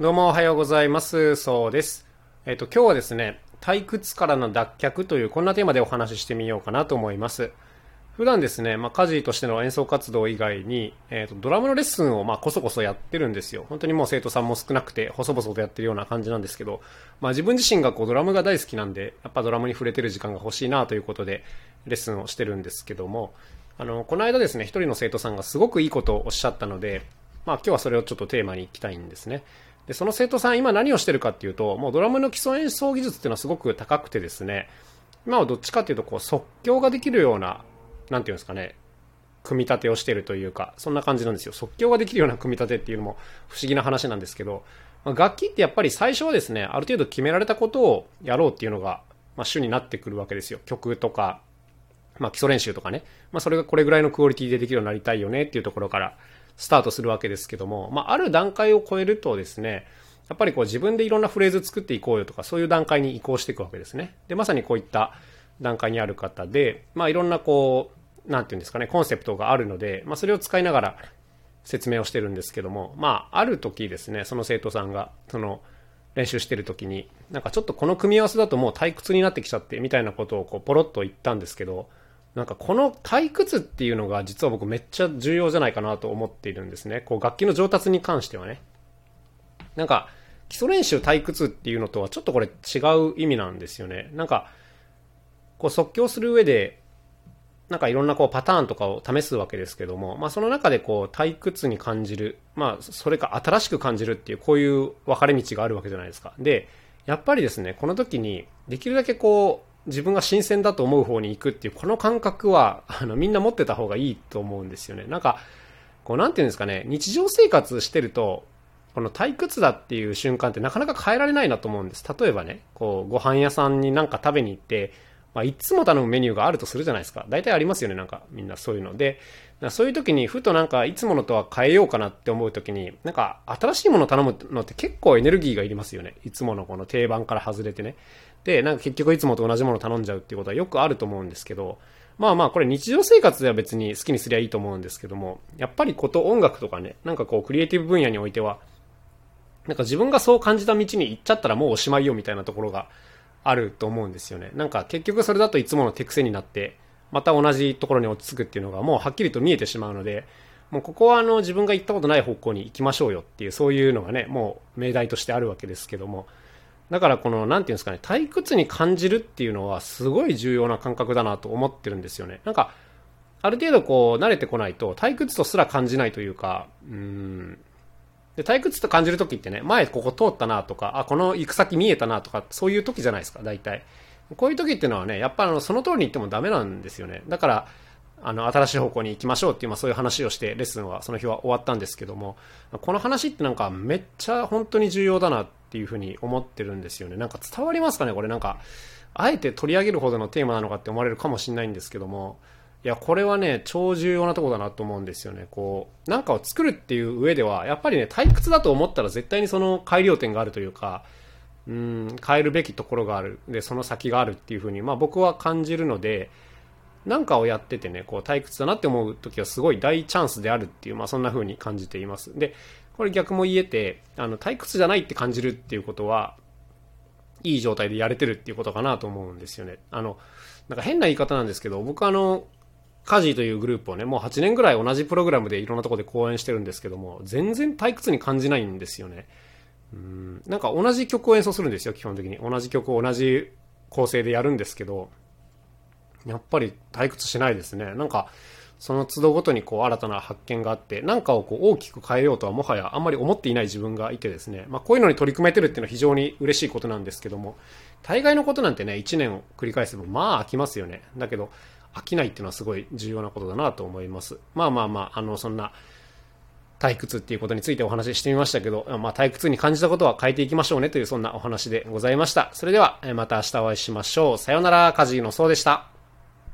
どうもおはようございます。そうです。えっ、と、今日はですね、退屈からの脱却というこんなテーマでお話ししてみようかなと思います。普段ですね、まあ、家事としての演奏活動以外に、えっ、と、ドラムのレッスンをまあこそこそやってるんですよ。本当にもう生徒さんも少なくて、細々とやってるような感じなんですけど、まあ、自分自身がこうドラムが大好きなんで、やっぱドラムに触れてる時間が欲しいなということで、レッスンをしてるんですけども、あの、この間ですね、一人の生徒さんがすごくいいことをおっしゃったので、まあ今日はそれをちょっとテーマに行きたいんですね。で、その生徒さん今何をしてるかっていうと、もうドラムの基礎演奏技術っていうのはすごく高くてですね、今はどっちかっていうとこう即興ができるような、なんていうんですかね、組み立てをしてるというか、そんな感じなんですよ。即興ができるような組み立てっていうのも不思議な話なんですけど、まあ、楽器ってやっぱり最初はですね、ある程度決められたことをやろうっていうのが、まあ、主になってくるわけですよ。曲とか、まあ、基礎練習とかね。まあ、それがこれぐらいのクオリティでできるようになりたいよねっていうところからスタートするわけですけども、まあ、ある段階を超えるとですね、やっぱりこう自分でいろんなフレーズ作っていこうよとか、そういう段階に移行していくわけですね。で、まさにこういった段階にある方で、まあ、いろんなこう、なんていうんですかね、コンセプトがあるので、まあ、それを使いながら説明をしてるんですけども、まあ、ある時ですね、その生徒さんが、その、練習してる時に、なんかちょっとこの組み合わせだともう退屈になってきちゃって、みたいなことをこう、ポロッと言ったんですけど、なんかこの退屈っていうのが実は僕めっちゃ重要じゃないかなと思っているんですね。こう楽器の上達に関してはね。なんか基礎練習退屈っていうのとはちょっとこれ違う意味なんですよね。なんかこう即興する上でなんかいろんなこうパターンとかを試すわけですけども、まあその中でこう退屈に感じる、まあそれか新しく感じるっていうこういう分かれ道があるわけじゃないですか。で、やっぱりですね、この時にできるだけこう自分が新鮮だと思う方に行くっていう、この感覚は、あの、みんな持ってた方がいいと思うんですよね。なんか、こう、なんていうんですかね、日常生活してると、この退屈だっていう瞬間ってなかなか変えられないなと思うんです。例えばね、こう、ご飯屋さんになんか食べに行って、まあ、いつも頼むメニューがあるとするじゃないですか。大体ありますよね、なんか、みんなそういうので。そういう時に、ふとなんか、いつものとは変えようかなって思う時に、なんか、新しいもの頼むのって結構エネルギーがいりますよね。いつものこの定番から外れてね。で、なんか結局いつもと同じもの頼んじゃうっていうことはよくあると思うんですけど、まあまあこれ日常生活では別に好きにすりゃいいと思うんですけども、やっぱりこと音楽とかね、なんかこうクリエイティブ分野においては、なんか自分がそう感じた道に行っちゃったらもうおしまいよみたいなところがあると思うんですよね。なんか結局それだといつもの手癖になって、また同じところに落ち着くっていうのがもうはっきりと見えてしまうので、もうここはあの自分が行ったことない方向に行きましょうよっていうそういうのがね、もう命題としてあるわけですけども、だからこの、なんていうんですかね、退屈に感じるっていうのはすごい重要な感覚だなと思ってるんですよね。なんか、ある程度こう、慣れてこないと、退屈とすら感じないというか、うん。で、退屈と感じるときってね、前ここ通ったなとか、あ、この行く先見えたなとか、そういう時じゃないですか、大体。こういう時っていうのはね、やっぱあの、その通りに言ってもダメなんですよね。だから、あの、新しい方向に行きましょうっていう、まあそういう話をして、レッスンはその日は終わったんですけども、この話ってなんかめっちゃ本当に重要だなっていうふうに思ってるんですよね。なんか伝わりますかねこれなんか、あえて取り上げるほどのテーマなのかって思われるかもしれないんですけども、いや、これはね、超重要なとこだなと思うんですよね。こう、なんかを作るっていう上では、やっぱりね、退屈だと思ったら絶対にその改良点があるというか、うん、変えるべきところがある。で、その先があるっていうふうに、まあ僕は感じるので、なんかをやっててね、こう退屈だなって思う時はすごい大チャンスであるっていう、まあそんな風に感じています。で、これ逆も言えて、あの、退屈じゃないって感じるっていうことは、いい状態でやれてるっていうことかなと思うんですよね。あの、なんか変な言い方なんですけど、僕あの、カジーというグループをね、もう8年ぐらい同じプログラムでいろんなところで講演してるんですけども、全然退屈に感じないんですよね。うん、なんか同じ曲を演奏するんですよ、基本的に。同じ曲を同じ構成でやるんですけど、やっぱり退屈しないですね。なんか、その都度ごとにこう新たな発見があって、何かをこう大きく変えようとはもはやあんまり思っていない自分がいてですね、まあこういうのに取り組めてるっていうのは非常に嬉しいことなんですけども、大概のことなんてね、1年を繰り返せばまあ飽きますよね。だけど、飽きないっていうのはすごい重要なことだなと思います。まあまあまあ、あの、そんな、退屈っていうことについてお話ししてみましたけど、まあ、退屈に感じたことは変えていきましょうねというそんなお話でございました。それでは、また明日お会いしましょう。さようなら、カジーのそうでした。